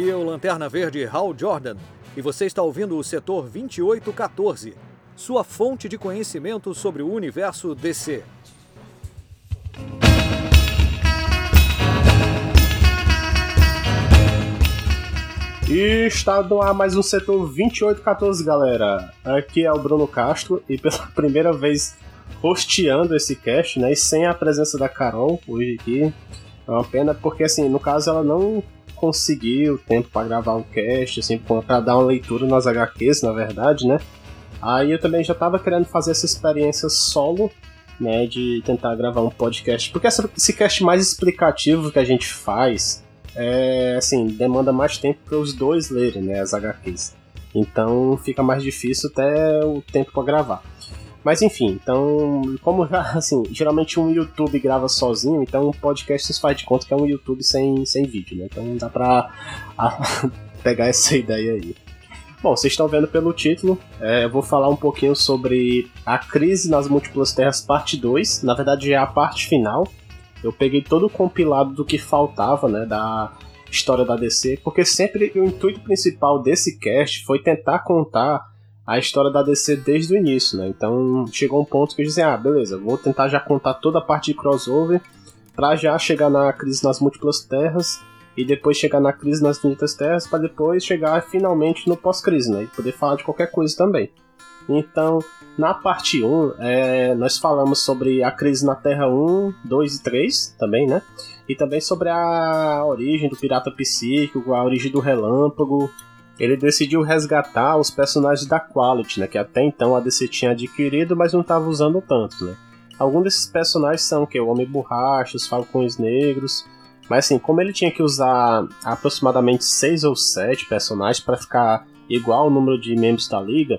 Aqui é o Lanterna Verde Hal Jordan e você está ouvindo o setor 2814, sua fonte de conhecimento sobre o universo DC. E está no ar mais um setor 2814, galera. Aqui é o Bruno Castro e pela primeira vez hosteando esse cast, né? E sem a presença da Carol hoje aqui. É uma pena porque, assim, no caso ela não conseguiu tempo para gravar o cast, assim, para dar uma leitura nas HQs, na verdade, né? Aí eu também já tava querendo fazer essa experiência solo, né? De tentar gravar um podcast. Porque esse cast mais explicativo que a gente faz é, assim, demanda mais tempo para os dois lerem, né, as HQs. Então fica mais difícil até o tempo para gravar. Mas enfim, então, como assim, geralmente um YouTube grava sozinho, então um podcast se faz de conta que é um YouTube sem, sem vídeo, né? Então dá pra a, pegar essa ideia aí. Bom, vocês estão vendo pelo título, é, eu vou falar um pouquinho sobre a crise nas múltiplas terras parte 2, na verdade é a parte final, eu peguei todo o compilado do que faltava, né, da história da DC, porque sempre o intuito principal desse cast foi tentar contar a história da DC desde o início, né? Então chegou um ponto que eu disse, ah, beleza, vou tentar já contar toda a parte de crossover para já chegar na crise nas múltiplas terras e depois chegar na crise nas infinitas terras para depois chegar finalmente no pós-crise, né? E poder falar de qualquer coisa também. Então, na parte 1, é, nós falamos sobre a crise na Terra 1, 2 e 3 também, né? E também sobre a origem do pirata psíquico, a origem do relâmpago. Ele decidiu resgatar os personagens da Quality, né? Que até então a DC tinha adquirido, mas não estava usando tanto, né? Alguns desses personagens são que o Homem Borracha, os Falcões Negros. Mas assim, como ele tinha que usar aproximadamente 6 ou 7 personagens para ficar igual ao número de membros da liga,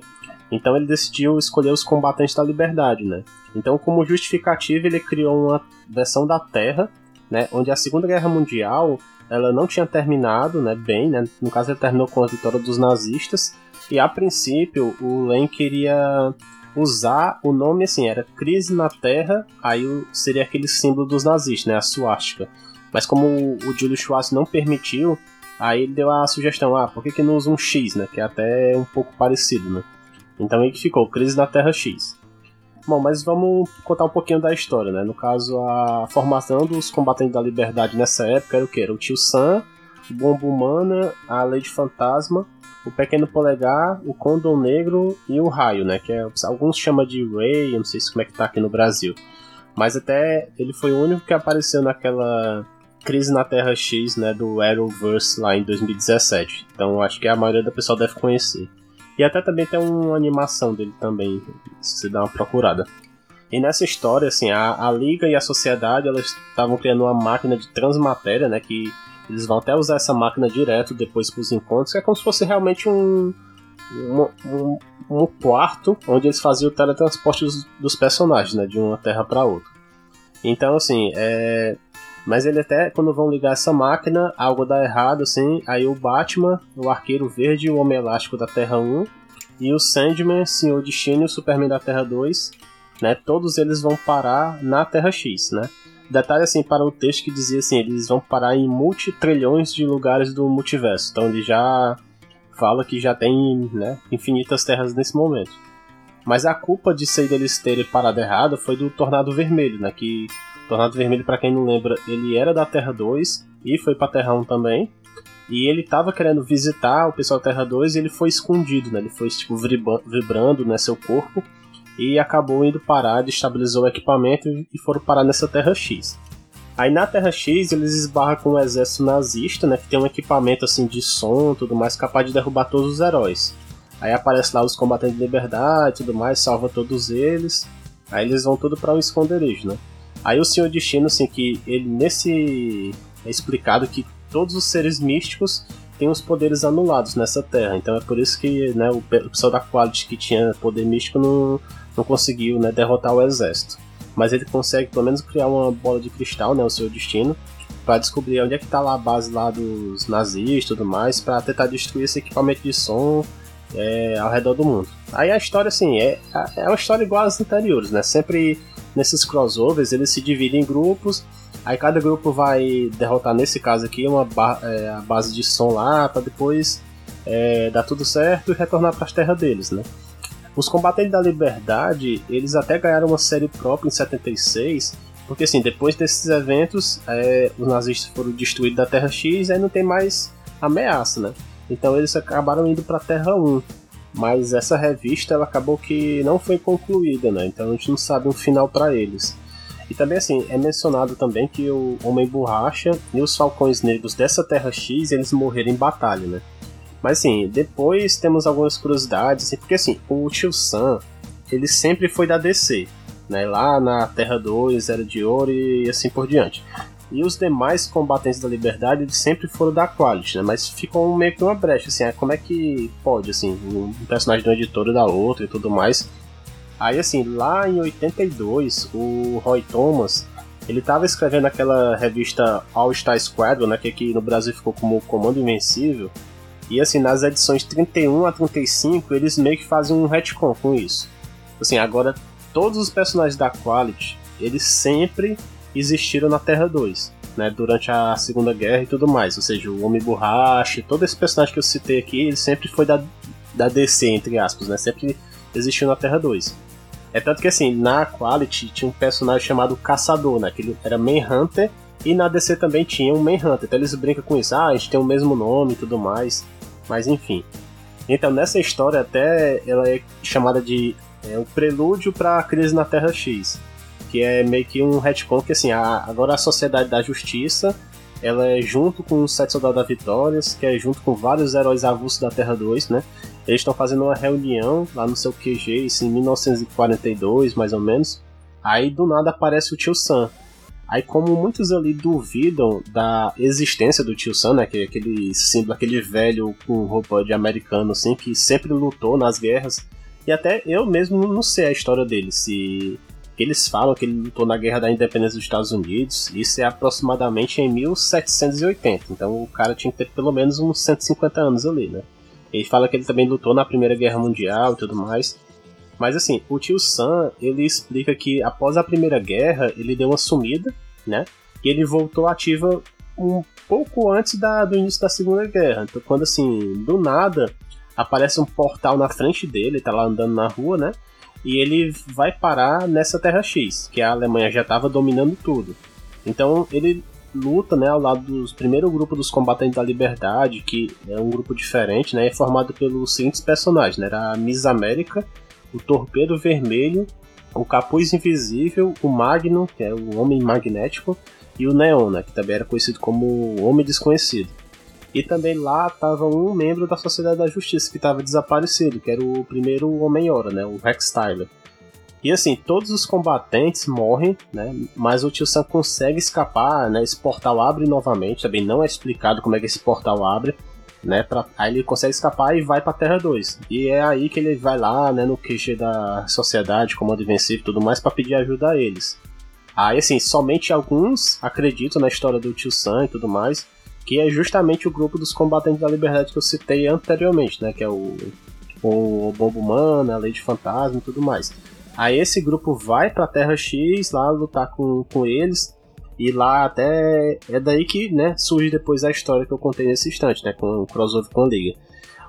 então ele decidiu escolher os combatentes da liberdade, né? Então, como justificativa, ele criou uma versão da Terra, né, onde a Segunda Guerra Mundial ela não tinha terminado, né, bem, né? No caso, ele terminou com a vitória dos nazistas. E a princípio, o Len queria usar o nome assim, era Crise na Terra, aí seria aquele símbolo dos nazistas, né, a suástica. Mas como o Júlio Schwartz não permitiu, aí ele deu a sugestão, ah, por que, que não usa um X, né, que é até um pouco parecido, né. Então aí que ficou, Crise na Terra X. Bom, mas vamos contar um pouquinho da história, né? No caso, a formação dos combatentes da liberdade nessa época era o que? Era o Tio Sam, o Bomba Humana, a Lady Fantasma, o Pequeno Polegar, o Condom Negro e o Raio, né? Que é, alguns chamam de Ray, eu não sei se como é que tá aqui no Brasil. Mas até ele foi o único que apareceu naquela Crise na Terra X, né? Do Arrowverse lá em 2017. Então acho que a maioria da pessoa deve conhecer. E até também tem uma animação dele também, se você dá uma procurada. E nessa história, assim, a, a Liga e a Sociedade, elas estavam criando uma máquina de transmatéria, né, que eles vão até usar essa máquina direto depois para os encontros, que é como se fosse realmente um, um, um, um quarto onde eles faziam o teletransporte dos, dos personagens, né, de uma terra para outra. Então, assim, é, mas ele até, quando vão ligar essa máquina, algo dá errado, assim. Aí o Batman, o Arqueiro Verde, o Homem Elástico da Terra 1 e o Sandman, Senhor Destino e o Superman da Terra 2, né? Todos eles vão parar na Terra X, né? Detalhe assim para o texto que dizia assim, eles vão parar em multitrilhões de lugares do multiverso. Então ele já fala que já tem, né, infinitas terras nesse momento. Mas a culpa de ser deles terem parado errado foi do Tornado Vermelho, né, que Tornado Vermelho, para quem não lembra, ele era da Terra 2 e foi pra Terra 1 também. E ele tava querendo visitar o pessoal da Terra 2 e ele foi escondido, né? Ele foi tipo, vibrando né, seu corpo e acabou indo parar, destabilizou o equipamento e foram parar nessa Terra X. Aí na Terra X eles esbarram com o um exército nazista, né? Que tem um equipamento assim de som tudo mais capaz de derrubar todos os heróis. Aí aparece lá os combatentes de liberdade tudo mais, salva todos eles. Aí eles vão tudo para um esconderijo, né? Aí o Senhor Destino, assim, que ele nesse. É explicado que todos os seres místicos têm os poderes anulados nessa terra. Então é por isso que né, o pessoal da Quality que tinha poder místico não, não conseguiu né, derrotar o exército. Mas ele consegue pelo menos criar uma bola de cristal, né, o seu destino, para descobrir onde é que está lá a base lá dos nazis e tudo mais, para tentar destruir esse equipamento de som é, ao redor do mundo. Aí a história, assim, é, é uma história igual às anteriores, né? Sempre nesses crossovers eles se dividem em grupos Aí cada grupo vai derrotar, nesse caso aqui, uma ba é, a base de som lá, para depois é, dar tudo certo e retornar para as terras deles, né? Os Combatentes da Liberdade, eles até ganharam uma série própria em 76, porque assim, depois desses eventos, é, os nazistas foram destruídos da Terra X aí não tem mais ameaça, né? Então eles acabaram indo para a Terra 1. Mas essa revista ela acabou que não foi concluída, né? Então a gente não sabe um final para eles. E também assim, é mencionado também que o Homem Borracha e os Falcões Negros dessa Terra X, eles morreram em batalha, né? Mas assim, depois temos algumas curiosidades, assim, porque assim, o Tio Sam, ele sempre foi da DC, né? Lá na Terra 2, Era de Ouro e assim por diante. E os demais combatentes da liberdade sempre foram da Quality, né? Mas ficou meio que uma brecha, assim, é, como é que pode, assim, um personagem de uma editora da outra e tudo mais. Aí, assim, lá em 82, o Roy Thomas, ele estava escrevendo aquela revista All Star Squadron, né? Que aqui no Brasil ficou como Comando Invencível. E, assim, nas edições 31 a 35, eles meio que fazem um retcon com isso. Assim, agora, todos os personagens da Quality, eles sempre existiram na Terra 2, né, durante a Segunda Guerra e tudo mais. Ou seja, o Homem Borracha, todo esse personagem que eu citei aqui, ele sempre foi da, da DC, entre aspas, né, sempre existiu na Terra 2. É tanto que assim, na Quality tinha um personagem chamado Caçador, né, que ele era Manhunter, e na DC também tinha um Manhunter. Então eles brincam com isso, ah, a gente tem o mesmo nome e tudo mais, mas enfim. Então nessa história até ela é chamada de é, o prelúdio para a crise na Terra X que é meio que um retcon que assim, a, agora a Sociedade da Justiça, ela é junto com os Sete Soldados da Vitórias, que é junto com vários heróis avulsos da Terra 2, né? Eles estão fazendo uma reunião lá no seu QG, isso em 1942, mais ou menos. Aí do nada aparece o Tio Sam. Aí como muitos ali duvidam da existência do Tio Sam, né, que é aquele símbolo, aquele velho com roupa de americano assim, que sempre lutou nas guerras, e até eu mesmo não sei a história dele, se que eles falam que ele lutou na Guerra da Independência dos Estados Unidos, isso é aproximadamente em 1780, então o cara tinha que ter pelo menos uns 150 anos ali, né? Ele fala que ele também lutou na Primeira Guerra Mundial e tudo mais. Mas assim, o tio Sam, ele explica que após a Primeira Guerra, ele deu uma sumida, né? E ele voltou ativa um pouco antes da, do início da Segunda Guerra. Então quando assim, do nada, aparece um portal na frente dele, tá lá andando na rua, né? E ele vai parar nessa Terra X, que a Alemanha já estava dominando tudo. Então ele luta né, ao lado do primeiro grupo dos combatentes da liberdade, que é um grupo diferente, né, é formado pelos seguintes personagens, né, era a Miss América, o Torpedo Vermelho, o Capuz Invisível, o Magnum, que é o Homem Magnético, e o Neon, né, que também era conhecido como Homem Desconhecido. E também lá estava um membro da Sociedade da Justiça que estava desaparecido, que era o primeiro Homem-Hora, né, o Rex Tyler. E assim, todos os combatentes morrem, né? Mas o Tio Sam consegue escapar, né? Esse portal abre novamente, também não é explicado como é que esse portal abre, né? Pra, aí ele consegue escapar e vai pra Terra 2. E é aí que ele vai lá, né, no QG da sociedade, comando invencível e tudo mais, para pedir ajuda a eles. Aí assim, somente alguns acreditam na história do Tio Sam e tudo mais que é justamente o grupo dos combatentes da liberdade que eu citei anteriormente, né? Que é o, o Bombo Humano, a Lei Fantasma e tudo mais. Aí esse grupo vai pra Terra X lá lutar com, com eles. E lá até é daí que né, surge depois a história que eu contei nesse instante, né? Com o crossover com a Liga.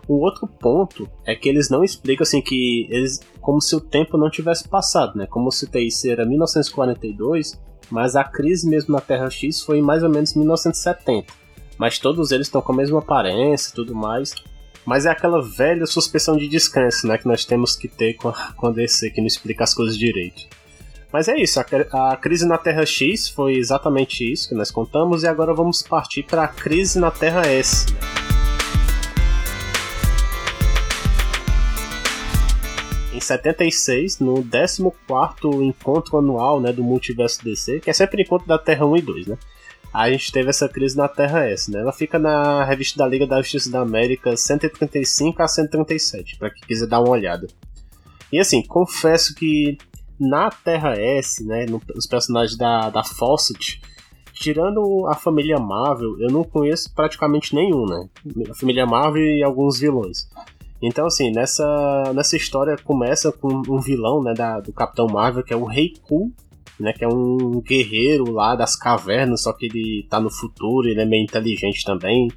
O outro ponto é que eles não explicam assim que eles. como se o tempo não tivesse passado, né? Como citei, isso era 1942, mas a crise mesmo na Terra X foi em mais ou menos 1970 mas todos eles estão com a mesma aparência e tudo mais. Mas é aquela velha suspensão de descanso, né, que nós temos que ter com a, com a DC, que não explica as coisas direito. Mas é isso, a, a, crise na Terra X foi exatamente isso que nós contamos, e agora vamos partir para a crise na Terra S. Em 76, no 14 encontro anual né, do Multiverso DC, que é sempre encontro da Terra 1 e 2, né? A gente teve essa crise na Terra S, né? Ela fica na revista da Liga da Justiça da América 135 a 137, para quem quiser dar uma olhada. E assim, confesso que na Terra S, né, os personagens da, da Fawcett, tirando a família Marvel, eu não conheço praticamente nenhum, né? A família Marvel e alguns vilões. Então, assim, nessa, nessa história começa com um vilão, né, da, do Capitão Marvel, que é o Rei Cool, né? Que é um guerreiro lá das cavernas, só que ele tá no futuro, ele é meio inteligente também.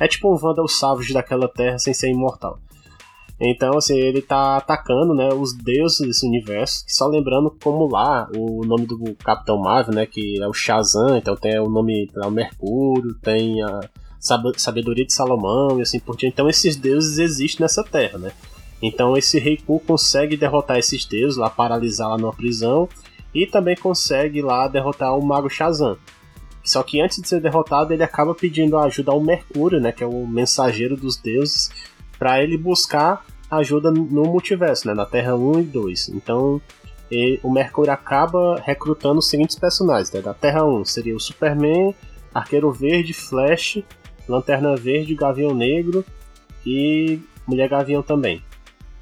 É tipo um Vandal Savage daquela terra sem ser imortal. Então, assim, ele tá atacando, né, os deuses desse universo. Só lembrando como lá, o nome do Capitão Marvel, né, que é o Shazam, então tem o nome, o Mercúrio, tem a sabedoria de Salomão e assim por diante. Então esses deuses existem nessa terra, né? Então esse Rei Ku consegue derrotar esses deuses, lá paralisar lá numa prisão, e também consegue lá derrotar o Mago Shazam. Só que antes de ser derrotado, ele acaba pedindo ajuda ao Mercúrio, né, que é o mensageiro dos deuses, para ele buscar ajuda no multiverso, né, na Terra 1 e 2. Então, o Mercúrio acaba recrutando os seguintes personagens, né, da Terra 1 seria o Superman, Arqueiro Verde, Flash, Lanterna Verde, Gavião Negro e Mulher Gavião também.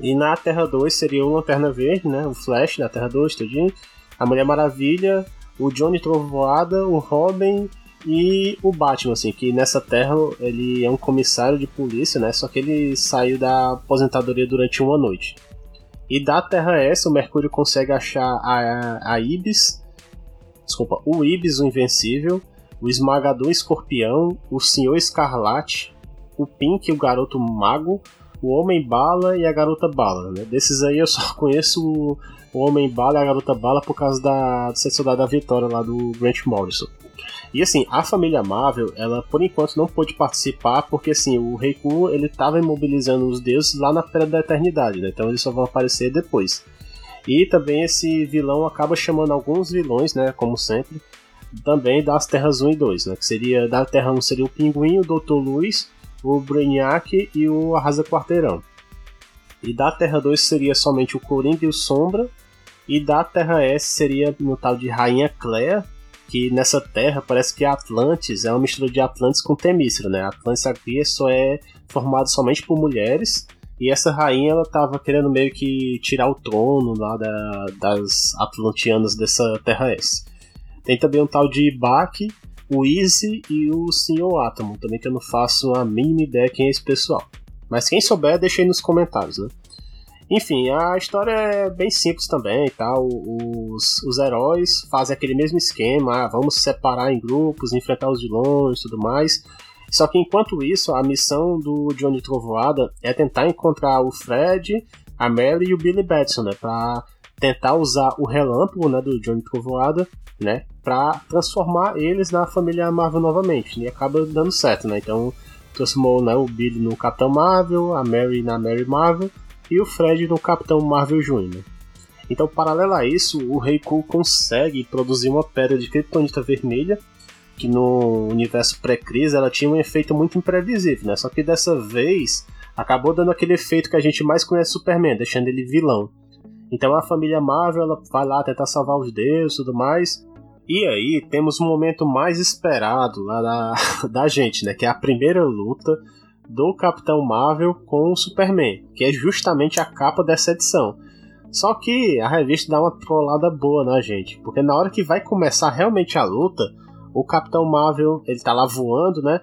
E na Terra 2 seria o Lanterna Verde, né, o Flash da Terra 2, tudinho, a Mulher Maravilha, o Johnny Trovoada, o Robin e o Batman, assim, que nessa terra ele é um comissário de polícia, né? Só que ele saiu da aposentadoria durante uma noite. E da Terra S, o Mercúrio consegue achar a, a Ibis, desculpa, o Ibis, o Invencível, o Esmagador Escorpião, o Senhor Escarlate, o Pink, o Garoto Mago, o Homem Bala e a Garota Bala. Né? Desses aí eu só conheço o, o Homem Bala e a Garota Bala por causa da, do da Vitória lá do Grant Morrison. E assim, a família Marvel, ela por enquanto não pôde participar porque assim, o Reiku ele tava imobilizando os deuses lá na Pedra da Eternidade, né? Então eles só vão aparecer depois. E também esse vilão acaba chamando alguns vilões, né, como sempre, também das Terras 1 e 2, né? Que seria da Terra 1 seria o Pinguim, o Dr. Luz, o Brainiac e o Arrasa Quarteirão. E da Terra 2 seria somente o Coringa e o Sombra. E da Terra S seria no tal de Rainha Clea, que nessa terra parece que Atlantis é uma mistura de Atlantis com Temícera, né? Atlantis aqui só é formado somente por mulheres e essa rainha ela tava querendo meio que tirar o trono lá da, das Atlantianas dessa terra S. Tem também um tal de Bak, o Easy e o Senhor Atomo, também que eu não faço a mínima ideia quem é esse pessoal. Mas quem souber, deixa aí nos comentários, né? Enfim, a história é bem simples também tal. Os, os heróis fazem aquele mesmo esquema, ah, vamos se separar em grupos, enfrentar os vilões e tudo mais. Só que enquanto isso, a missão do Johnny Trovoada é tentar encontrar o Fred, a Mary e o Billy Batson, né? Pra tentar usar o relâmpago né, do Johnny Trovoada, né? Pra transformar eles na família Marvel novamente. E acaba dando certo, né? Então transformou né, o Billy no Capitão Marvel, a Mary na Mary Marvel e o Fred no Capitão Marvel Jr. Então, paralelo a isso, o Rei Cool consegue produzir uma pedra de kryptonita vermelha, que no universo pré-crise ela tinha um efeito muito imprevisível, né? Só que dessa vez acabou dando aquele efeito que a gente mais conhece Superman, deixando ele vilão. Então a família Marvel ela vai lá tentar salvar os deuses e tudo mais. E aí temos o um momento mais esperado lá da, da gente, né? Que é a primeira luta do Capitão Marvel com o Superman, que é justamente a capa dessa edição. Só que a revista dá uma trollada boa na gente, porque na hora que vai começar realmente a luta, o Capitão Marvel, ele tá lá voando, né?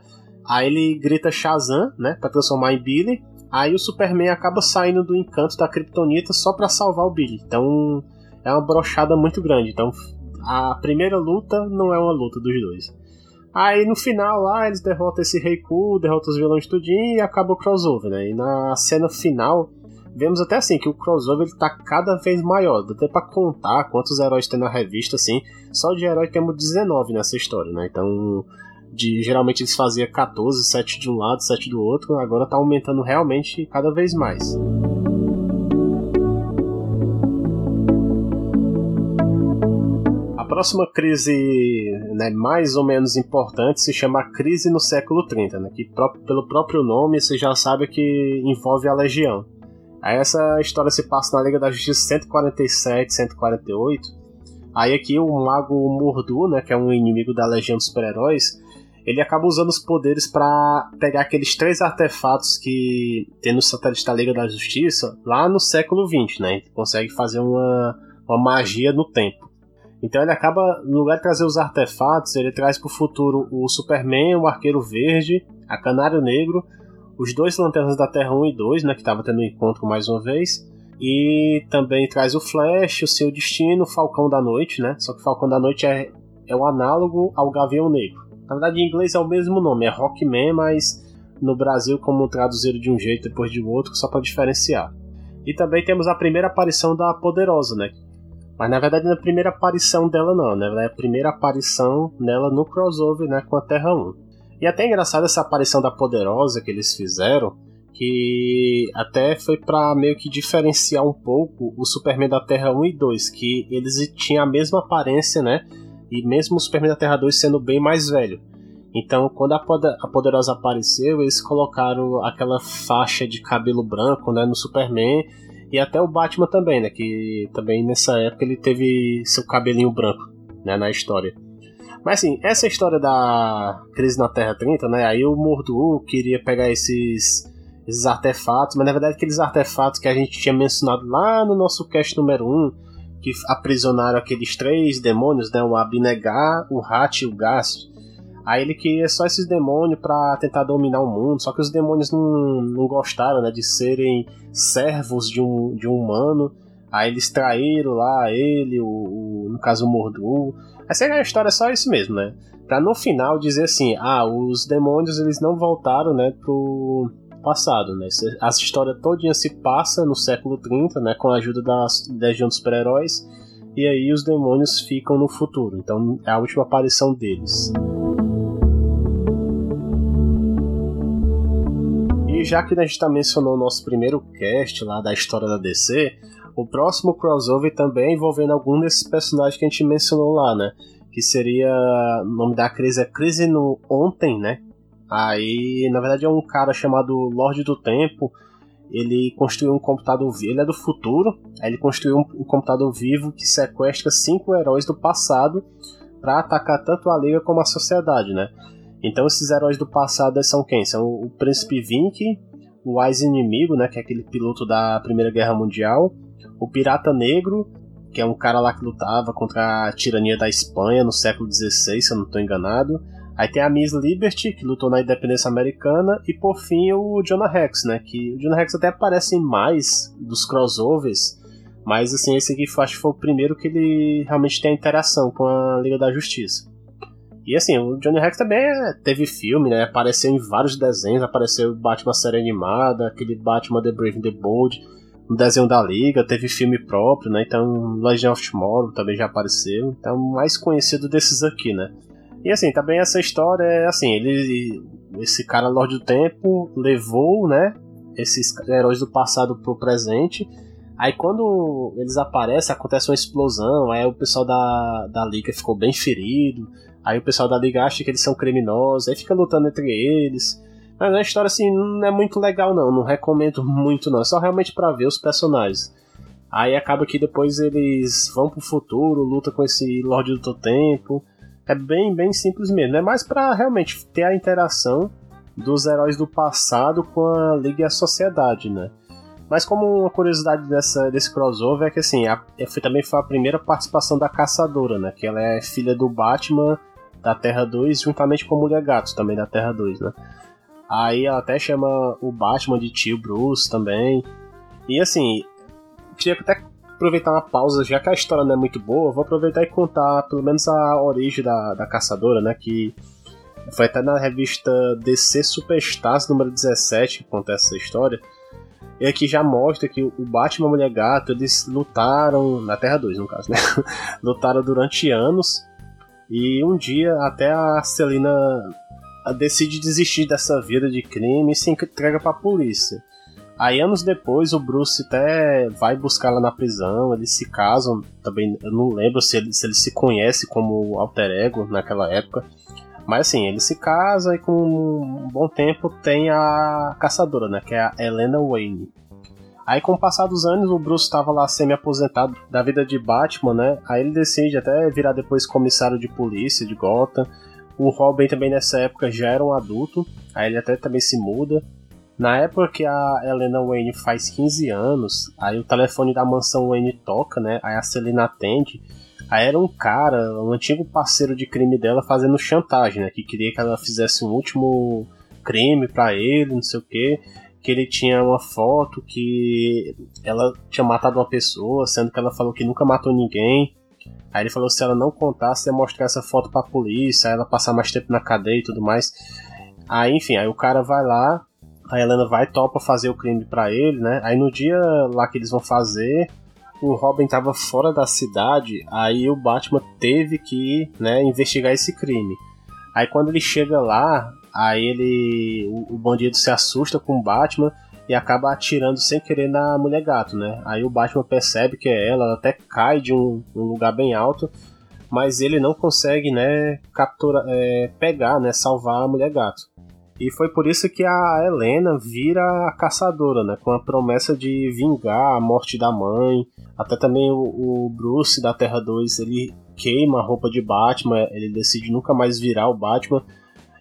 Aí ele grita Shazam, né, para transformar em Billy. Aí o Superman acaba saindo do encanto da Kryptonita só para salvar o Billy. Então é uma brochada muito grande. Então a primeira luta não é uma luta dos dois. Aí no final lá eles derrotam esse Rei Ku, derrotam os vilões tudinho e acaba o crossover, né? E na cena final vemos até assim que o crossover ele tá cada vez maior. Dá até pra contar quantos heróis tem na revista, assim. Só de herói temos 19 nessa história, né? Então, de, geralmente eles faziam 14, 7 de um lado, 7 do outro. Agora tá aumentando realmente cada vez mais. Próxima crise né, mais ou menos importante se chama Crise no século 30, né, que pelo próprio nome você já sabe que envolve a Legião. Aí essa história se passa na Liga da Justiça 147, 148. Aí aqui o Mago Mordu, né, que é um inimigo da Legião dos Super-Heróis, ele acaba usando os poderes para pegar aqueles três artefatos que tem no satélite da Liga da Justiça lá no século 20, né? Ele consegue fazer uma, uma magia no tempo. Então ele acaba, no lugar de trazer os artefatos, ele traz para o futuro o Superman, o Arqueiro Verde, a Canário Negro, os dois Lanternas da Terra 1 e 2, né, que estava tendo um encontro mais uma vez, E também traz o Flash, o seu destino, o Falcão da Noite, né? Só que o Falcão da Noite é, é o análogo ao Gavião Negro. Na verdade, em inglês é o mesmo nome, é Rockman, mas no Brasil, como traduziram de um jeito depois de outro, só para diferenciar. E também temos a primeira aparição da Poderosa, né? Mas na verdade não é a primeira aparição dela não, né? É a primeira aparição nela no crossover, né, com a Terra 1. E até engraçado essa aparição da Poderosa que eles fizeram, que até foi para meio que diferenciar um pouco o Superman da Terra 1 e 2, que eles tinham a mesma aparência, né? E mesmo o Superman da Terra 2 sendo bem mais velho. Então, quando a Poderosa apareceu, eles colocaram aquela faixa de cabelo branco, né, no Superman e até o Batman também, né, que também nessa época ele teve seu cabelinho branco, né, na história. Mas assim, essa história da crise na Terra 30, né, aí o Mordu queria pegar esses esses artefatos, mas na verdade aqueles artefatos que a gente tinha mencionado lá no nosso cast número 1, que aprisionaram aqueles três demônios, né, o Abnegar, o Hat e o Gast. Aí ele queria só esses demônios para tentar dominar o mundo, só que os demônios não, não gostaram, né, de serem servos de um, de um humano. Aí eles traíram lá ele, o, o no caso o Mordu. Essa é a história é só isso mesmo, né? Pra no final dizer assim, ah, os demônios eles não voltaram, né, pro passado, né? Essa história todinha se passa no século 30, né, com a ajuda das Legião dos Super-Heróis, e aí os demônios ficam no futuro. Então é a última aparição deles. Já que a gente tá mencionou o nosso primeiro cast lá da história da DC, o próximo crossover também envolvendo algum desses personagens que a gente mencionou lá, né? Que seria. O nome da crise é Crise no Ontem, né? Aí, na verdade, é um cara chamado Lorde do Tempo. Ele construiu um computador vivo. Ele é do futuro. Aí ele construiu um, um computador vivo que sequestra cinco heróis do passado para atacar tanto a Liga como a sociedade, né? Então esses heróis do passado são quem? São o Príncipe Vink, o Wise Inimigo, né? Que é aquele piloto da Primeira Guerra Mundial. O Pirata Negro, que é um cara lá que lutava contra a tirania da Espanha no século XVI, se eu não estou enganado. Aí tem a Miss Liberty, que lutou na independência americana, e por fim o Jonah Rex, né? Que o Jonah Rex até aparece em mais dos crossovers, mas assim, esse aqui acho que foi o primeiro que ele realmente tem a interação com a Liga da Justiça. E assim, o Johnny Rex também é, teve filme, né? Apareceu em vários desenhos, apareceu Batman série animada, aquele Batman The Brave and the Bold, no desenho da Liga, teve filme próprio, né? Então, Legend of Tomorrow também já apareceu. Então, mais conhecido desses aqui, né? E assim, também essa história é assim, ele esse cara Lorde do Tempo levou, né, esses heróis do passado pro presente. Aí quando eles aparecem, acontece uma explosão, aí o pessoal da, da Liga ficou bem ferido. Aí o pessoal da Liga acha que eles são criminosos, aí fica lutando entre eles. Mas a história assim não é muito legal não, não recomendo muito não, é só realmente para ver os personagens. Aí acaba que depois eles vão pro futuro, luta com esse Lorde do Tempo. É bem, bem simples mesmo. É mais para realmente ter a interação dos heróis do passado com a Liga e a Sociedade, né? Mas como uma curiosidade dessa, desse crossover é que assim, a, foi, também foi a primeira participação da Caçadora, né? Que ela é filha do Batman da Terra 2, juntamente com a Mulher Gato, também da Terra 2, né? Aí ela até chama o Batman de tio Bruce também. E assim, queria até aproveitar uma pausa, já que a história não é muito boa, vou aproveitar e contar pelo menos a origem da, da caçadora, né? Que foi até na revista DC Superstars número 17 que conta essa história. E aqui já mostra que o Batman e a Mulher Gato, eles lutaram, na Terra 2 no caso, né? lutaram durante anos. E um dia até a Celina decide desistir dessa vida de crime e se entrega para a polícia. Aí anos depois o Bruce até vai buscar ela na prisão, eles se casam, também eu não lembro se ele se conhece como alter ego naquela época. Mas assim, ele se casa e com um bom tempo tem a caçadora, né? Que é a Helena Wayne. Aí com o passar dos anos, o Bruce estava lá semi-aposentado da vida de Batman, né? Aí ele decide até virar depois comissário de polícia de Gotham. O Robin também nessa época já era um adulto, aí ele até também se muda. Na época que a Helena Wayne faz 15 anos, aí o telefone da mansão Wayne toca, né? Aí a Selena atende. Aí era um cara, um antigo parceiro de crime dela fazendo chantagem, né? Que queria que ela fizesse um último crime para ele, não sei o quê. Que ele tinha uma foto que ela tinha matado uma pessoa, sendo que ela falou que nunca matou ninguém. Aí ele falou se ela não contasse, ia mostrar essa foto pra polícia, ela passar mais tempo na cadeia e tudo mais. Aí, enfim, aí o cara vai lá, a Helena vai topa fazer o crime para ele, né? Aí no dia lá que eles vão fazer, o Robin tava fora da cidade, aí o Batman teve que, né, investigar esse crime. Aí quando ele chega lá, aí ele o, bandido se assusta com o Batman e acaba atirando sem querer na mulher gato, né? Aí o Batman percebe que é ela, ela até cai de um, um lugar bem alto, mas ele não consegue, né, capturar, é, pegar, né, salvar a mulher gato. E foi por isso que a Helena vira a caçadora, né? Com a promessa de vingar a morte da mãe. Até também o, o Bruce da Terra 2, ele queima a roupa de Batman, ele decide nunca mais virar o Batman.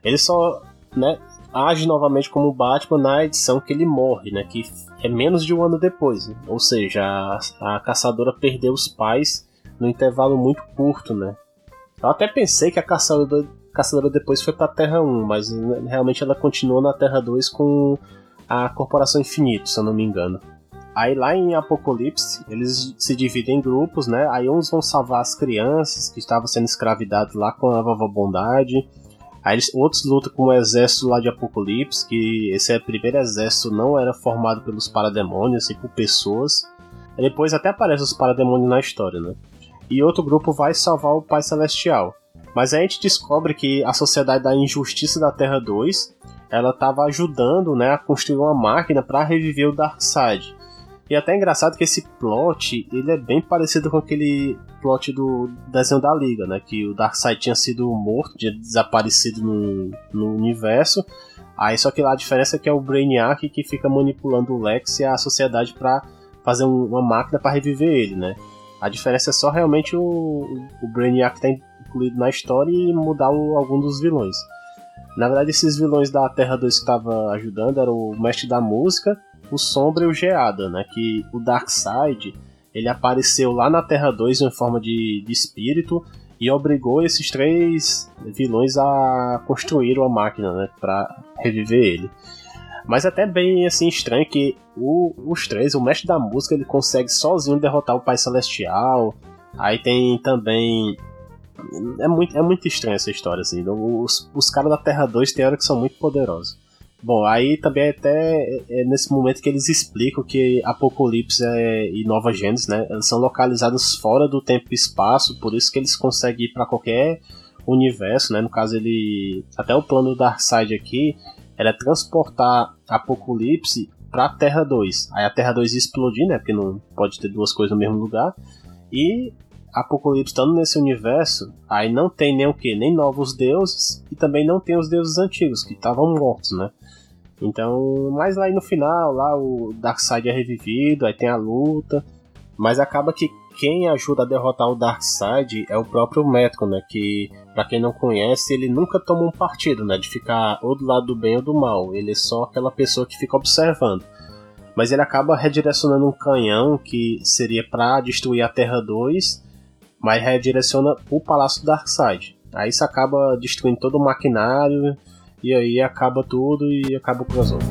Ele só, né, age novamente como Batman na edição que ele morre, né? Que é menos de um ano depois. Né? Ou seja, a, a caçadora perdeu os pais no intervalo muito curto, né? Eu até pensei que a caçadora Caçadora depois foi pra Terra 1, mas né, realmente ela continuou na Terra 2 com a Corporação Infinito, se eu não me engano. Aí lá em Apocalipse, eles se dividem em grupos, né? Aí uns vão salvar as crianças que estavam sendo escravizadas lá com a Vovó Bondade. Aí eles, outros lutam com o exército lá de Apocalipse, que esse é primeiro exército não era formado pelos parademônios, e por pessoas. Aí depois até aparecem os parademônios na história, né? E outro grupo vai salvar o Pai Celestial. Mas a gente descobre que a Sociedade da Injustiça da Terra 2 ela estava ajudando né, a construir uma máquina para reviver o Darkseid. E é até engraçado que esse plot ele é bem parecido com aquele plot do desenho da Liga, né? Que o Darkseid tinha sido morto, tinha desaparecido no, no universo. Aí só que lá a diferença é que é o Brainiac que fica manipulando o Lex e a sociedade para fazer um, uma máquina para reviver ele, né? A diferença é só realmente o, o Brainiac tá incluído na história e mudar o, algum dos vilões. Na verdade, esses vilões da Terra 2 que estavam ajudando eram o Mestre da Música, o Sombra e o Geada, né? Que o Darkseid ele apareceu lá na Terra 2 em forma de, de espírito e obrigou esses três vilões a construir uma máquina, né? Pra reviver ele. Mas é até bem assim estranho que o, os três, o mestre da música, ele consegue sozinho derrotar o Pai Celestial. Aí tem também é muito, é muito estranha essa história, assim. Os, os caras da Terra 2 tem hora que são muito poderosos. Bom, aí também é até é nesse momento que eles explicam que Apocalipse é, e Nova Gênesis, né, são localizados fora do tempo e espaço, por isso que eles conseguem ir para qualquer universo, né, no caso ele, até o plano do Darkseid aqui, era transportar Apocalipse para Terra 2, aí a Terra 2 ia explodir, né, porque não pode ter duas coisas no mesmo lugar, e Apocalipse estando nesse universo, aí não tem nem o que? Nem novos deuses e também não tem os deuses antigos, que estavam mortos, né? Então, mas lá no final, lá o Darkseid é revivido, aí tem a luta, mas acaba que quem ajuda a derrotar o Darkseid é o próprio Metro, né? Que, para quem não conhece, ele nunca toma um partido, né? De ficar ou do lado do bem ou do mal. Ele é só aquela pessoa que fica observando. Mas ele acaba redirecionando um canhão que seria para destruir a Terra 2 mas redireciona o Palácio Darkseid. Aí isso acaba destruindo todo o maquinário e aí acaba tudo e acaba o crossover.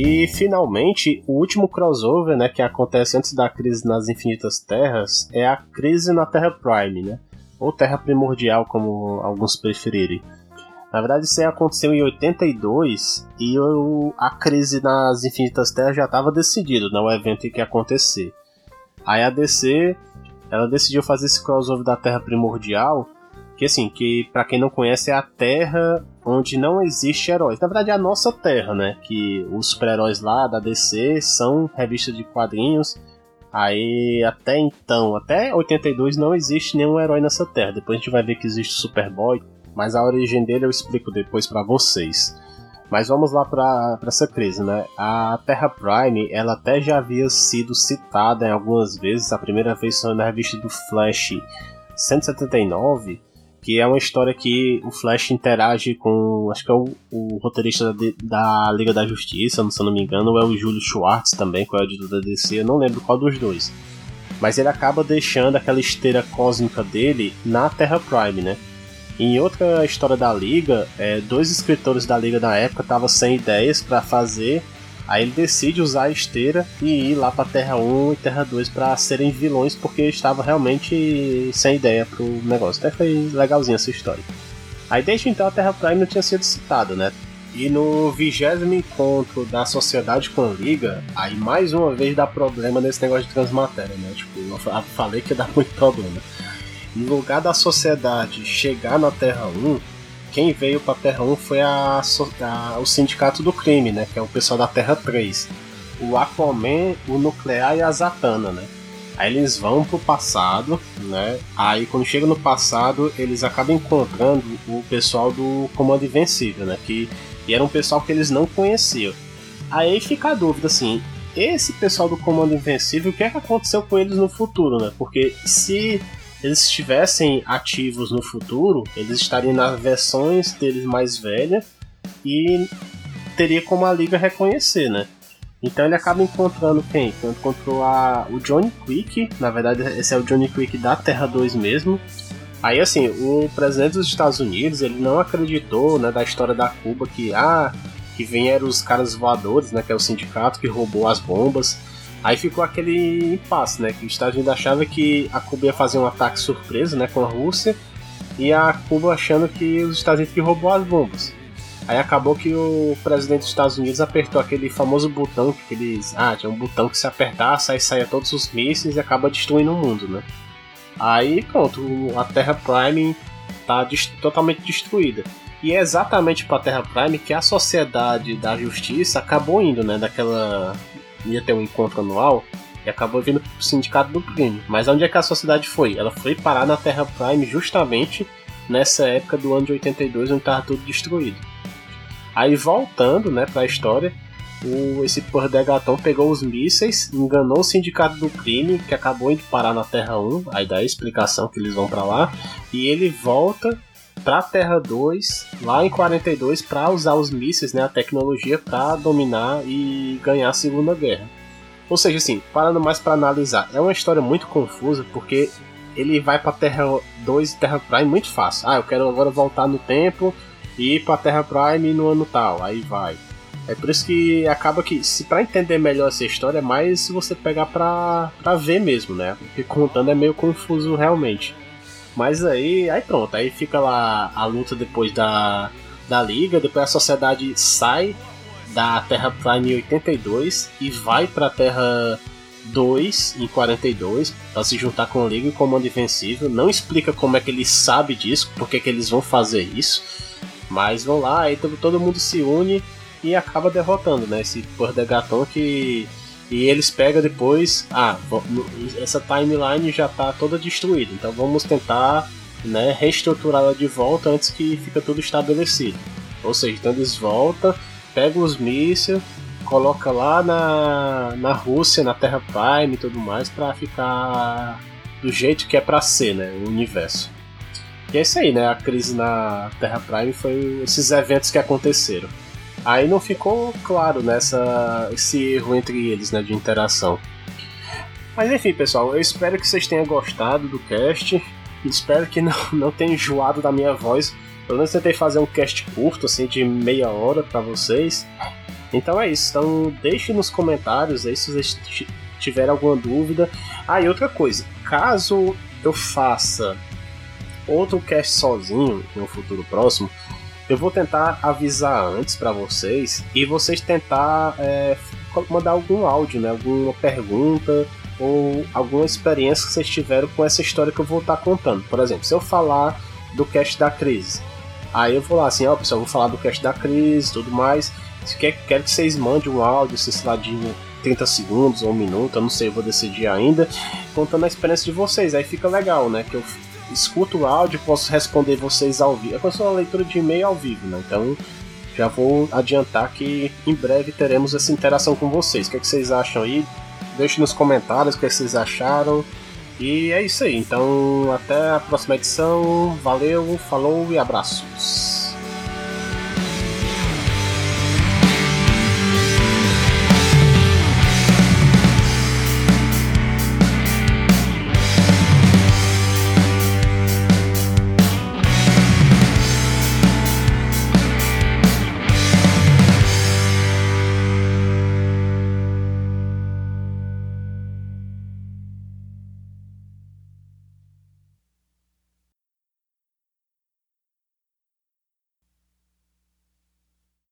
E finalmente, o último crossover, né, que acontece antes da crise nas Infinitas Terras, é a crise na Terra Prime, né? Ou Terra Primordial, como alguns preferirem. Na verdade, isso aí aconteceu em 82 e o, a crise nas Infinitas Terras já estava decidido, né, o evento que ia acontecer. Aí a DC, ela decidiu fazer esse crossover da Terra Primordial, que assim, que para quem não conhece é a Terra onde não existe heróis. Na verdade é a nossa Terra, né, que os super-heróis lá da DC são revistas de quadrinhos. Aí até então, até 82 não existe nenhum herói nessa Terra. Depois a gente vai ver que existe o Superboy, mas a origem dele eu explico depois para vocês. Mas vamos lá para essa crise, né? A Terra Prime, ela até já havia sido citada em algumas vezes. A primeira vez foi na revista do Flash 179, que é uma história que o Flash interage com, acho que é o, o roteirista da, da, Liga da Justiça, se eu não me engano, ou é o Júlio Schwartz também, que é o editor da DC, eu não lembro qual dos dois. Mas ele acaba deixando aquela esteira cósmica dele na Terra Prime, né? Em outra história da Liga, é, dois escritores da Liga da época estavam sem ideias para fazer. Aí ele decide usar a esteira e ir lá para Terra 1 e Terra 2 para serem vilões porque estava realmente sem ideia pro negócio. Até foi legalzinha essa história. Aí desde então a Terra Prime não tinha sido citada, né? E no vigésimo encontro da sociedade com a Liga, aí mais uma vez dá problema nesse negócio de transmatéria, né? Tipo, eu falei que dá muito problema. No lugar da sociedade chegar na Terra 1, quem veio pra Terra 1 foi a, a, o Sindicato do Crime, né? Que é o pessoal da Terra 3. O Aquaman, o Nuclear e a Zatanna, né? Aí eles vão pro passado, né? Aí quando chega no passado, eles acabam encontrando o pessoal do Comando Invencível, né? Que e era um pessoal que eles não conheciam. Aí fica a dúvida assim, esse pessoal do Comando Invencível, o que é que aconteceu com eles no futuro, né? Porque se eles estivessem ativos no futuro, eles estariam nas versões deles mais velha e teria como a liga reconhecer, né? Então ele acaba encontrando quem? Então encontrou a, o Johnny Quick, na verdade esse é o Johnny Quick da Terra 2 mesmo. Aí assim, o presidente dos Estados Unidos, ele não acreditou, né, da história da Cuba que ah, que vieram os caras voadores, né, que é o sindicato que roubou as bombas. Aí ficou aquele impasse, né? Que os Estados Unidos achava que a Cuba ia fazer um ataque surpresa, né? Com a Rússia. E a Cuba achando que os Estados Unidos que roubou as bombas. Aí acabou que o presidente dos Estados Unidos apertou aquele famoso botão que eles. Ah, tinha um botão que se apertasse, aí saia todos os mísseis e acaba destruindo o mundo, né? Aí pronto, a Terra Prime tá dest totalmente destruída. E é exatamente para a Terra Prime que a Sociedade da Justiça acabou indo, né? Daquela ia ter um encontro anual e acabou vindo pro sindicato do crime. Mas onde é que a sociedade foi? Ela foi parar na Terra Prime justamente nessa época do ano de 82, onde estava tudo destruído. Aí voltando, né, para a história, o, esse Pordegaton pegou os mísseis, enganou o sindicato do crime, que acabou indo parar na Terra 1, aí dá a explicação que eles vão para lá, e ele volta para Terra 2, lá em 42, para usar os mísseis, né, a tecnologia para dominar e ganhar a Segunda Guerra. Ou seja, assim, parando mais para analisar, é uma história muito confusa porque ele vai para Terra 2 e Terra Prime muito fácil. Ah, eu quero agora voltar no tempo e ir para Terra Prime no ano tal, aí vai. É por isso que acaba que, se para entender melhor essa história, é mais você pegar pra, pra ver mesmo, né? Porque contando é meio confuso realmente. Mas aí, aí pronto, aí fica lá a luta depois da, da liga, depois a sociedade sai da Terra Prime em 82 e vai pra Terra 2 em 42 para se juntar com a Liga e Comando Invencível. Não explica como é que ele sabe disso, porque que eles vão fazer isso. Mas vão lá, aí todo mundo se une e acaba derrotando, né? Esse Gaton que e eles pegam depois, ah, essa timeline já está toda destruída, então vamos tentar né, reestruturá-la de volta antes que fica tudo estabelecido. Ou seja, então eles voltam, pegam os mísseis, coloca lá na, na Rússia, na Terra Prime e tudo mais, para ficar do jeito que é para ser, né, o universo. E é isso aí, né? A crise na Terra Prime foi esses eventos que aconteceram. Aí não ficou claro nessa esse erro entre eles, né, de interação. Mas enfim, pessoal, eu espero que vocês tenham gostado do cast. Espero que não, não tenha enjoado da minha voz. Pelo menos tentei fazer um cast curto, assim, de meia hora para vocês. Então é isso. Então deixe nos comentários aí se vocês tiverem alguma dúvida. Ah, e outra coisa, caso eu faça outro cast sozinho um futuro próximo, eu vou tentar avisar antes para vocês e vocês tentar é, mandar algum áudio, né? Alguma pergunta ou alguma experiência que vocês tiveram com essa história que eu vou estar contando. Por exemplo, se eu falar do cast da crise, aí eu vou lá assim, ó, pessoal, eu vou falar do cast da crise, tudo mais. Se quer, quero que vocês mandem um áudio, sei lá, de 30 segundos ou um minuto, eu não sei, eu vou decidir ainda, contando a experiência de vocês. Aí fica legal, né? Que eu escuto o áudio, posso responder vocês ao vivo. É se uma leitura de e-mail ao vivo, né? Então já vou adiantar que em breve teremos essa interação com vocês. O que, é que vocês acham aí? Deixe nos comentários o que, é que vocês acharam. E é isso aí. Então até a próxima edição. Valeu, falou e abraços.